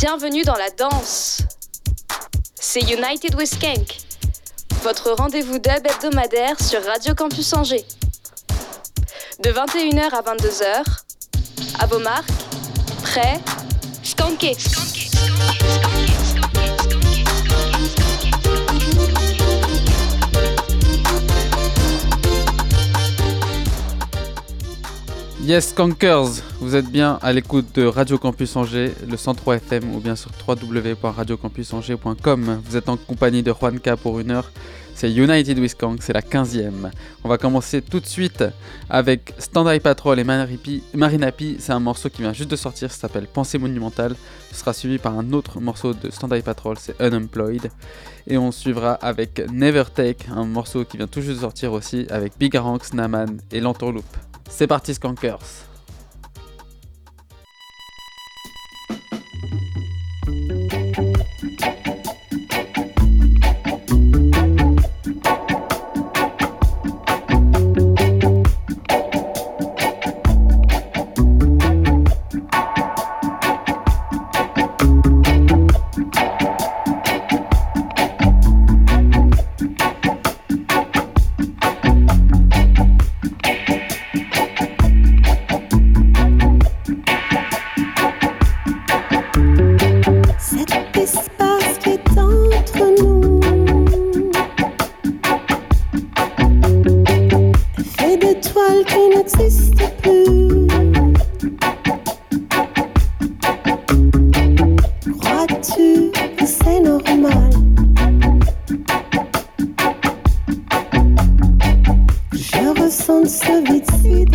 Bienvenue dans la danse. C'est United with Skank, votre rendez-vous dub hebdomadaire sur Radio Campus Angers. De 21h à 22h, à vos marques, prêts, skankez. Yes, Cankers, vous êtes bien à l'écoute de Radio Campus Angers, le 103 FM ou bien sur www.radiocampusangers.com. Vous êtes en compagnie de Juanca pour une heure. C'est United with Kank, c'est la 15e. On va commencer tout de suite avec Stand Eye Patrol et Marinapi. C'est un morceau qui vient juste de sortir, ça s'appelle Pensée monumentale. Ce sera suivi par un autre morceau de Stand Eye Patrol, c'est Unemployed. Et on suivra avec Never Take, un morceau qui vient tout juste de sortir aussi, avec Big Ranks, Naman et L'Entourloupe. C'est parti Skankers déjà que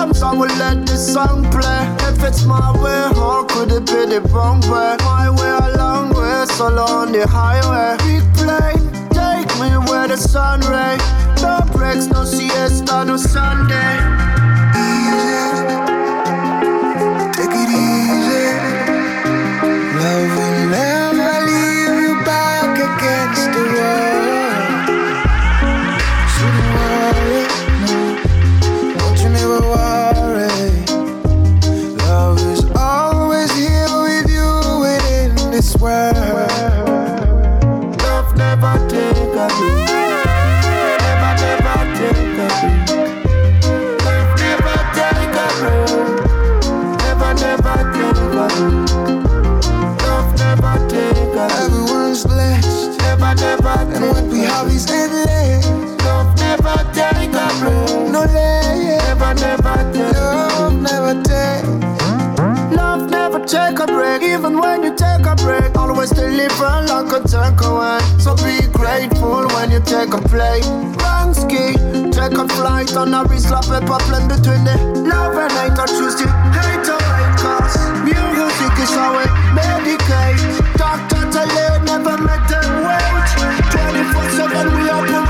damn song, we let this song play. If it's my way, how could it be the wrong way? My way, a long way, solo on the highway. Big plane, take me where the sun ray. No breaks, no siesta, no Sunday. Easy, take it easy. Love Never take. Love never take. Love never take a break. Even when you take a break, always deliver like a takeaway. So be grateful when you take a play. Bansky, take a flight on a wrist, slap paper plane between the love and hate. I choose the hate or hate cause music is how we medicate. Doctor tell never make them wait. 24 7 we are.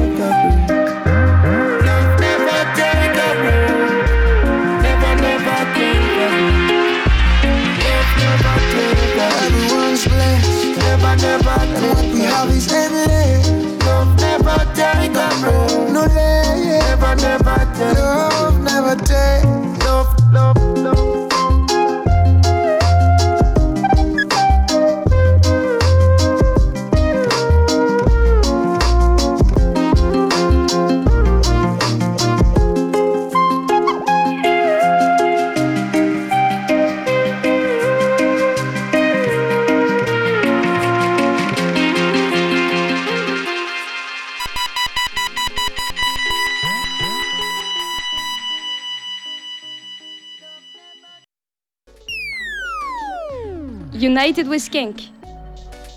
United with Skank.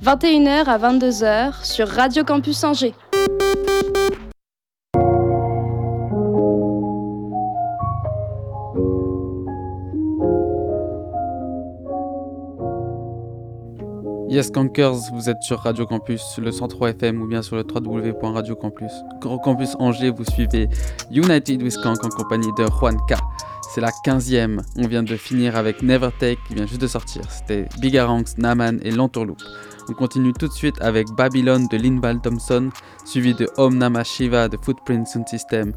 21h à 22h sur Radio Campus Angers. Yes Cankers, vous êtes sur Radio Campus, le 103 FM ou bien sur le www.radiocampus. Campus Angers, vous suivez United with en compagnie de Juan K. C'est la 15e. On vient de finir avec Never Take qui vient juste de sortir. C'était Bigaranx, Naman et Lantourloop. On continue tout de suite avec Babylon de Linval Thompson, suivi de Om Namah Shiva de Footprint Sound System,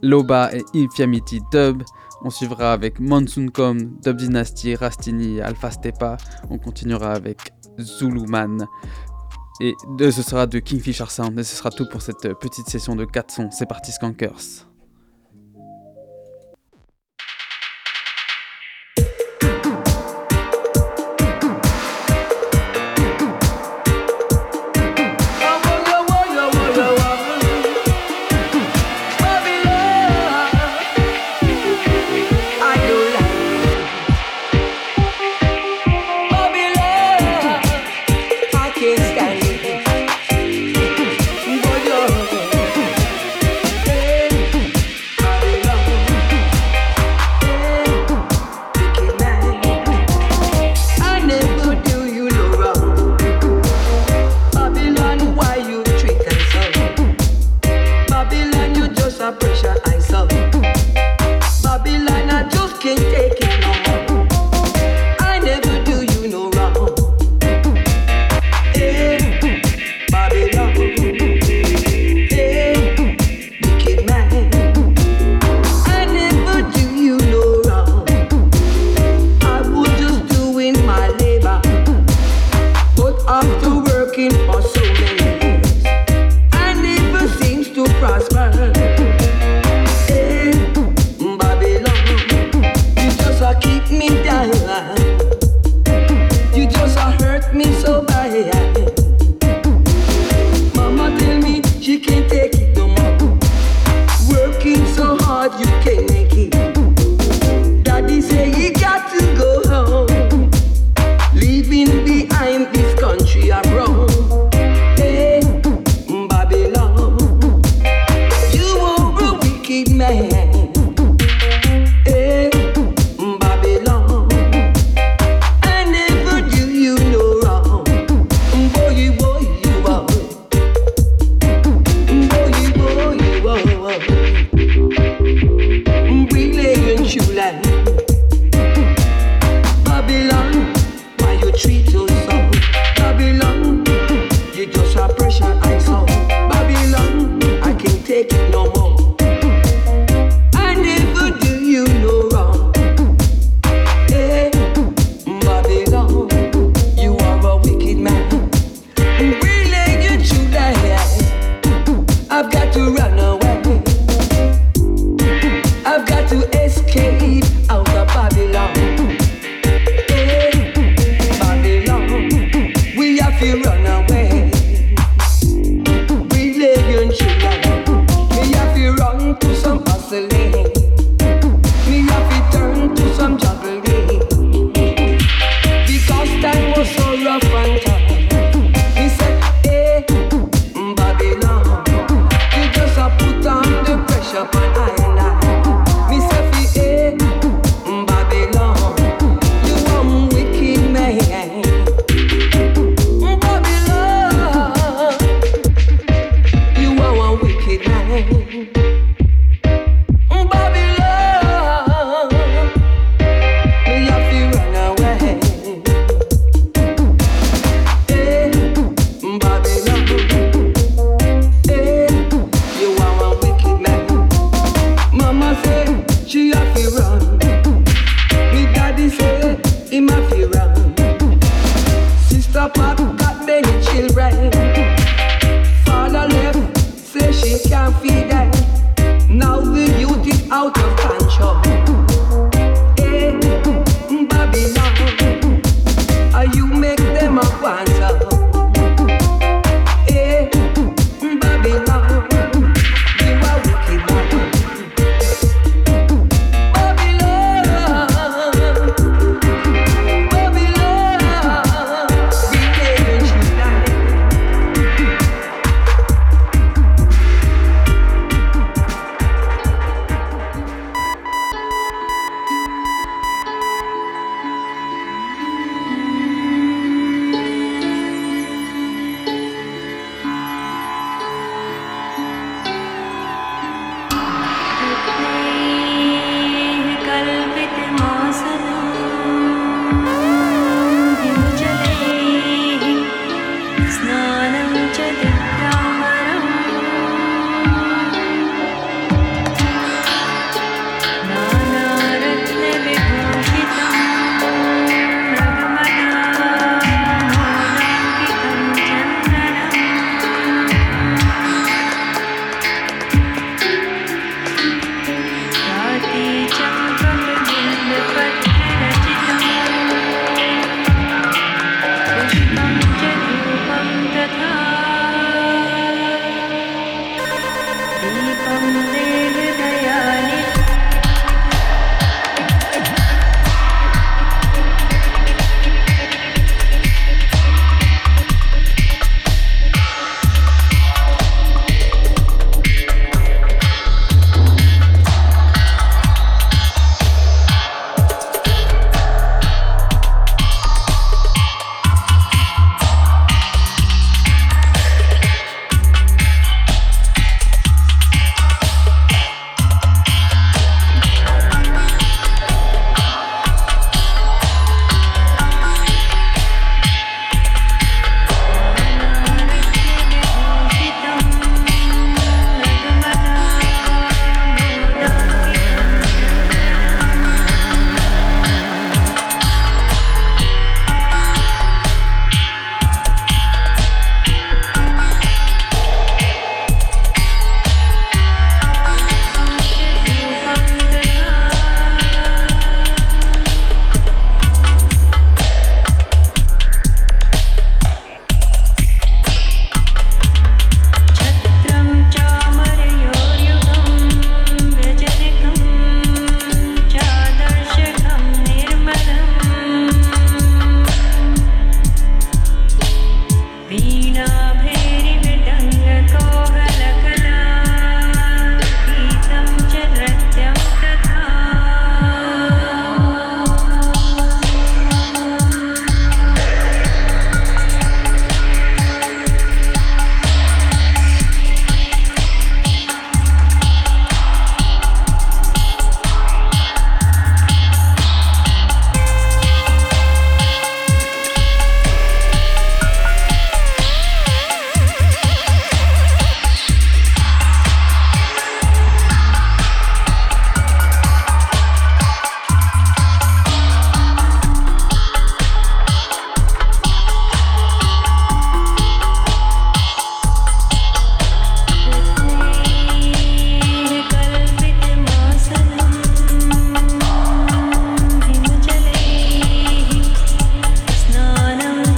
Loba et Infiamity Dub. On suivra avec Monsoon Com, Dub Dynasty, Rastini Alpha Stepa. On continuera avec Zulu Man. Et ce sera de Kingfisher Sound. Et ce sera tout pour cette petite session de 4 sons. C'est parti, Skankers.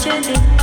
South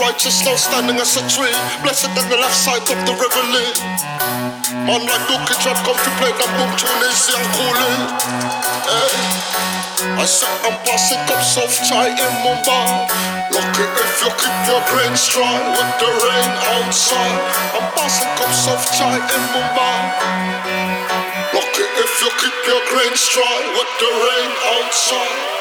righteous now standing as a tree. Blessed in the left side of the reveille. Man like Dookie Trap come to play that boom tune easy and coolly. Hey. I said I'm passing up soft chai in Mumbai. Lucky if you keep your brains dry with the rain outside. I'm passing up soft chai in Mumbai. Lucky if you keep your brains dry with the rain outside.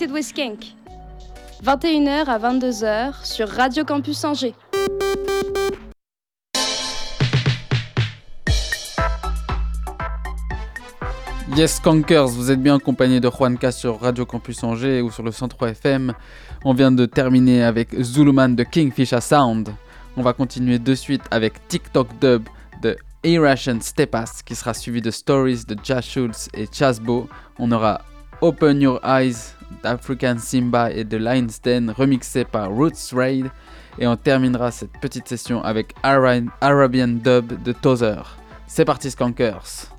United with Skank. 21h à 22h sur Radio Campus Angers. Yes Skankers, vous êtes bien accompagné de Juanca sur Radio Campus Angers ou sur le 103 FM. On vient de terminer avec Zuluman de Kingfisher Sound. On va continuer de suite avec TikTok Dub de Irration Stepas qui sera suivi de Stories de Jazz Schultz et Chasbo. On aura Open Your Eyes d'African Simba et de Lion's Den remixé par Roots Raid. Et on terminera cette petite session avec Arabian Dub de Tozer. C'est parti Skankers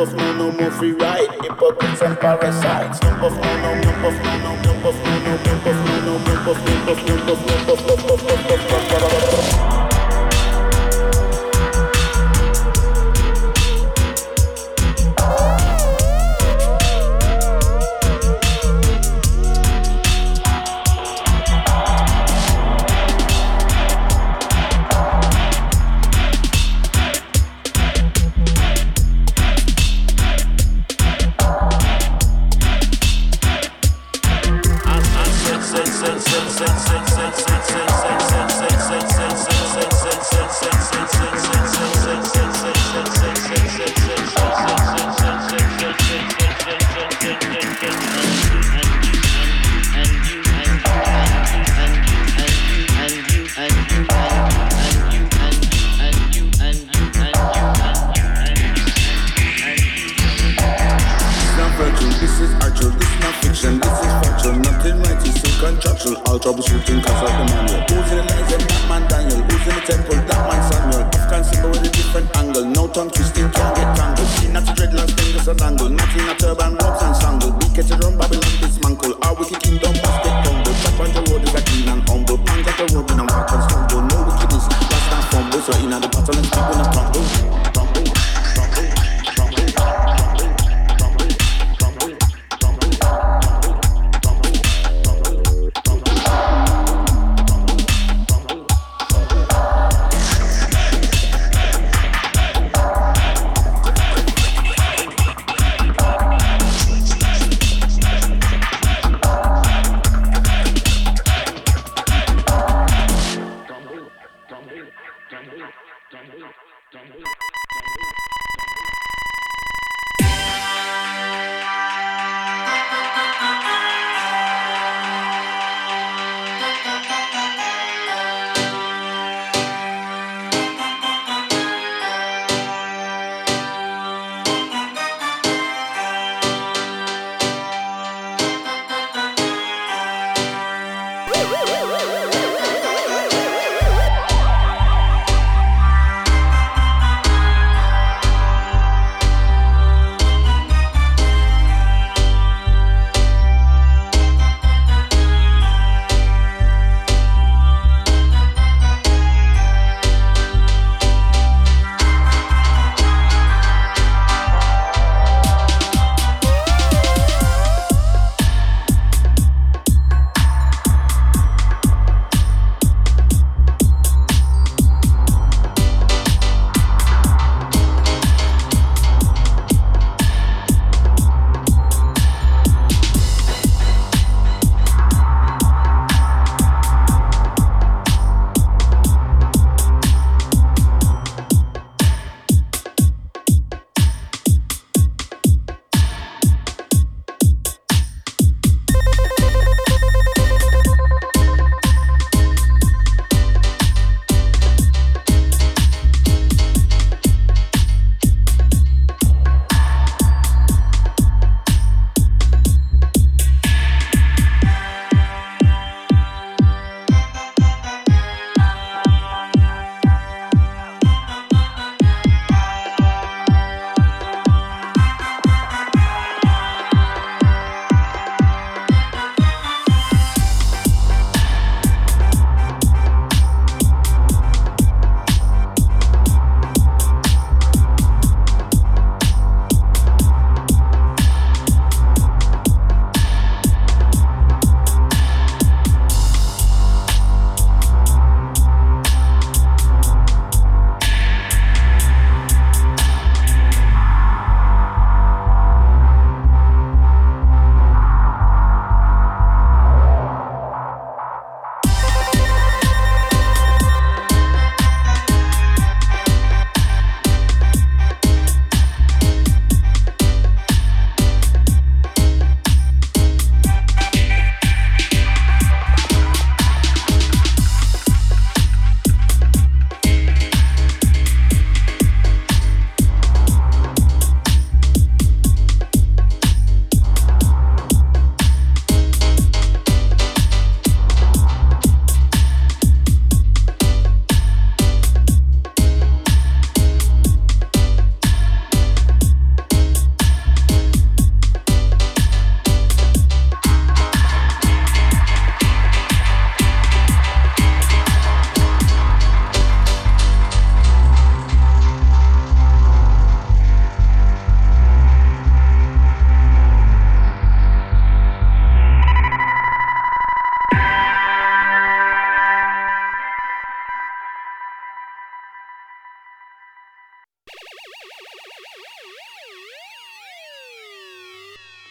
of man, no more free ride. Hypocrites and parasites. Of man, no, more of man, no, more of man, no, more of man, no, of man.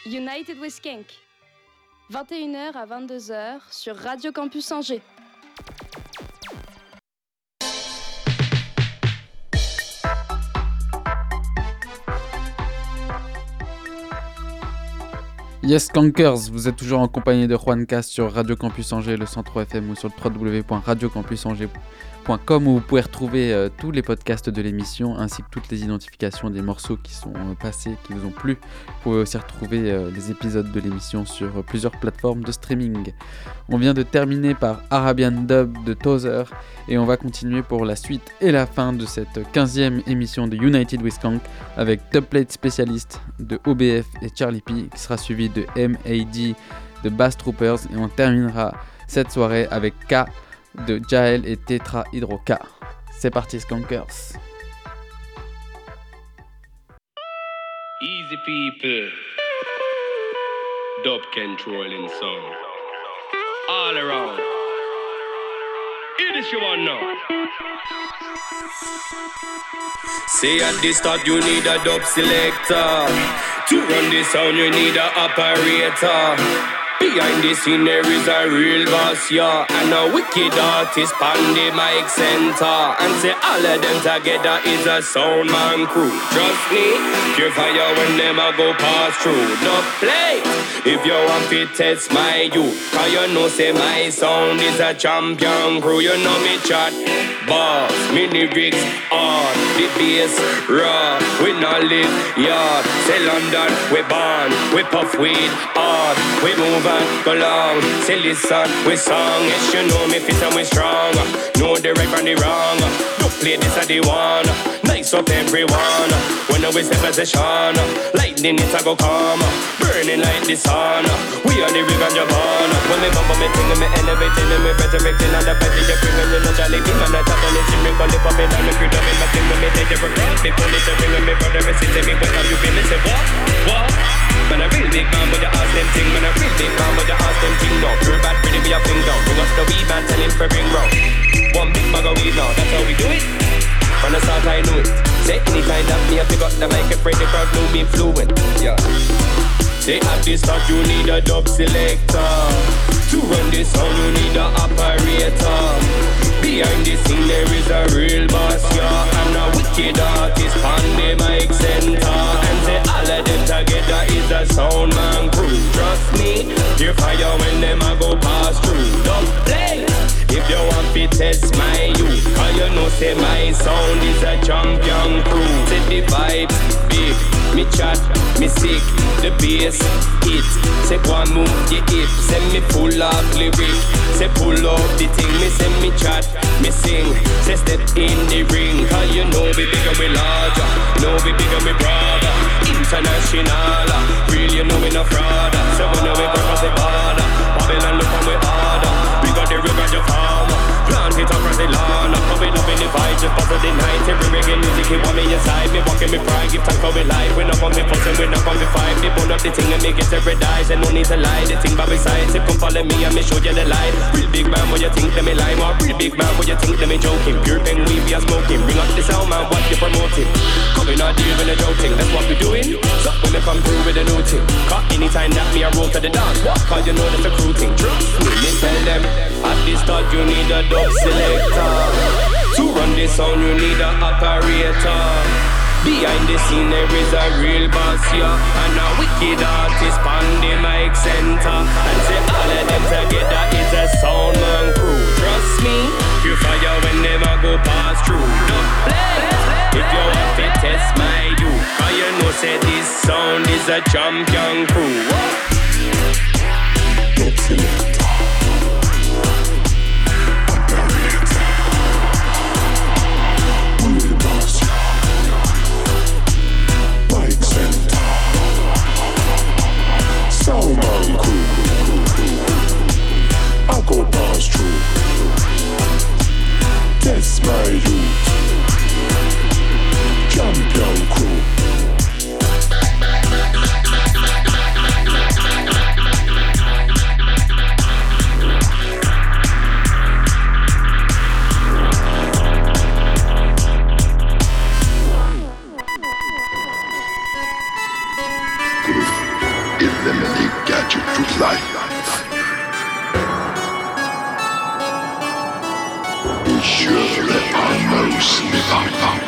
United with Skank. 21h à 22h sur Radio Campus Angers. Yes Cankers, vous êtes toujours en compagnie de Juan Cast sur Radio Campus Angers, le centre FM ou sur le www.radiocampusangers.com où vous pouvez retrouver euh, tous les podcasts de l'émission ainsi que toutes les identifications des morceaux qui sont euh, passés, qui vous ont plu. Vous pouvez aussi retrouver euh, les épisodes de l'émission sur plusieurs plateformes de streaming. On vient de terminer par Arabian Dub de Tozer et on va continuer pour la suite et la fin de cette 15e émission de United with Kank avec Plate spécialiste de OBF et Charlie P qui sera suivi de MAD de Bass Troopers et on terminera cette soirée avec K de Jael et Tetra Hydroca. C'est parti, Skunkers. Easy people, dub controlling sound, all around. Hear this you want now. Say at the start you need a dub selector. To run the sound you need a operator. Behind the scene there is a real boss, yeah And a wicked artist on the mic center. And say all of them together is a sound man crew. Trust me, pure fire when them a go pass through. No play, if you want to test my you Cause you know say my sound is a champion crew. You know me chat, boss, me lyrics on The bass, raw, we not live yard Say London, we born, we puff weed hard We move over, go long. Say listen, we song. Yes, you know me fit and we strong. Know the right from the wrong. Don't play this at the one. Nice up everyone. When we step position, lightning it a go come. Burning like the sun. We are the river Japan. When me bump me thing, me elevating, me resurrecting on the body, you bring me no jolly. Be man, I tap on it, me call it pop and me crew up in my thing, me take for granted. Me pull it, bring me brother, me sit me when have you been? Say what, what? Man, a real big man, but you ask them thing, man, a real big man, but you ask them thing, no. Pure bad, pretty, be a thing, down. Bring us the weed, man, tell him for bring round. One big bag of weed now, that's how we do it. From the start, I knew it. Say anytime that me, I pick up the mic, afraid the crowd know me fluent. Yeah. Say at the start, you need a dub selector. To run this song, you need a operator. Behind the scene, there is a real boss, yeah. And a wicked artist on the mic center. And say all of them together is a sound man crew. Trust me, you fire when them a go pass through. Don't play. If you want to test my you, cause you know say my sound is a champion crew. Say the vibes big, me chat, me sick, the bass hit. Say one move your hip, say me full of lyric. Say pull up the thing, me say me chat, me sing. Say step in the ring, cause you know we bigger, we larger, know we bigger, we broader. International, real you know we no fraud. So when we go across the border, Babylon look on we harder. The river, the farmer. Plant it across the lawn. Now we loving the vibe, just bust the night. Every reggae music, it want me inside. Me walking me pride, give thanks for we life. We not on me fussing, we not on me fight. Me burn up the thing and me get every dice. And no need to lie, the thing by my side. Say come follow me and me show you the light. Real big man, what you think let me lie? Or real big man, what you think let me joking? Pure bang, we be a smoking. Bring up the sound man, what you promoting? Coming out deal with a joking, that's what we doing. So when me come through with a new thing. Cause anytime that me a roll to the dance, what? Cause you know that's a crew thing. Trust me, me tell them. At the start you need a dub selector. To run the sound you need a operator. Behind the scene there is a real boss, yeah. And a wicked artist on the mic center. And say all of them together is a sound man crew. Trust me, you fire when them a go pass through Don't play. If you want to test my you Cause you know say this sound is a champion crew Soundman crew. I go pass. That's my. Champion crew. to true life. Ensure that I know sleep.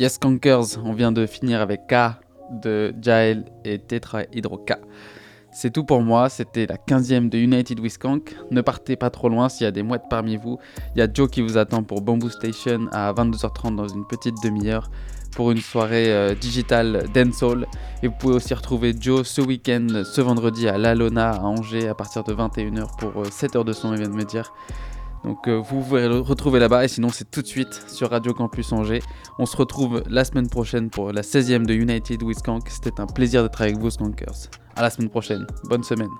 Yes Conkers, on vient de finir avec K de Jael et Tetra Hydro K. C'est tout pour moi, c'était la 15e de United with Skank. Ne partez pas trop loin s'il y a des mouettes parmi vous. Il y a Joe qui vous attend pour Bamboo Station à 22h30 dans une petite demi-heure pour une soirée euh, digitale dancehall. Et vous pouvez aussi retrouver Joe ce week-end, ce vendredi à l'Alona à Angers à partir de 21h pour 7 euh, de son, il vient de me dire. Donc euh, vous pouvez le retrouver là-bas et sinon c'est tout de suite sur Radio Campus Angers. On se retrouve la semaine prochaine pour la 16e de United with. C'était un plaisir d'être avec vous Skankers. À la semaine prochaine. Bonne semaine.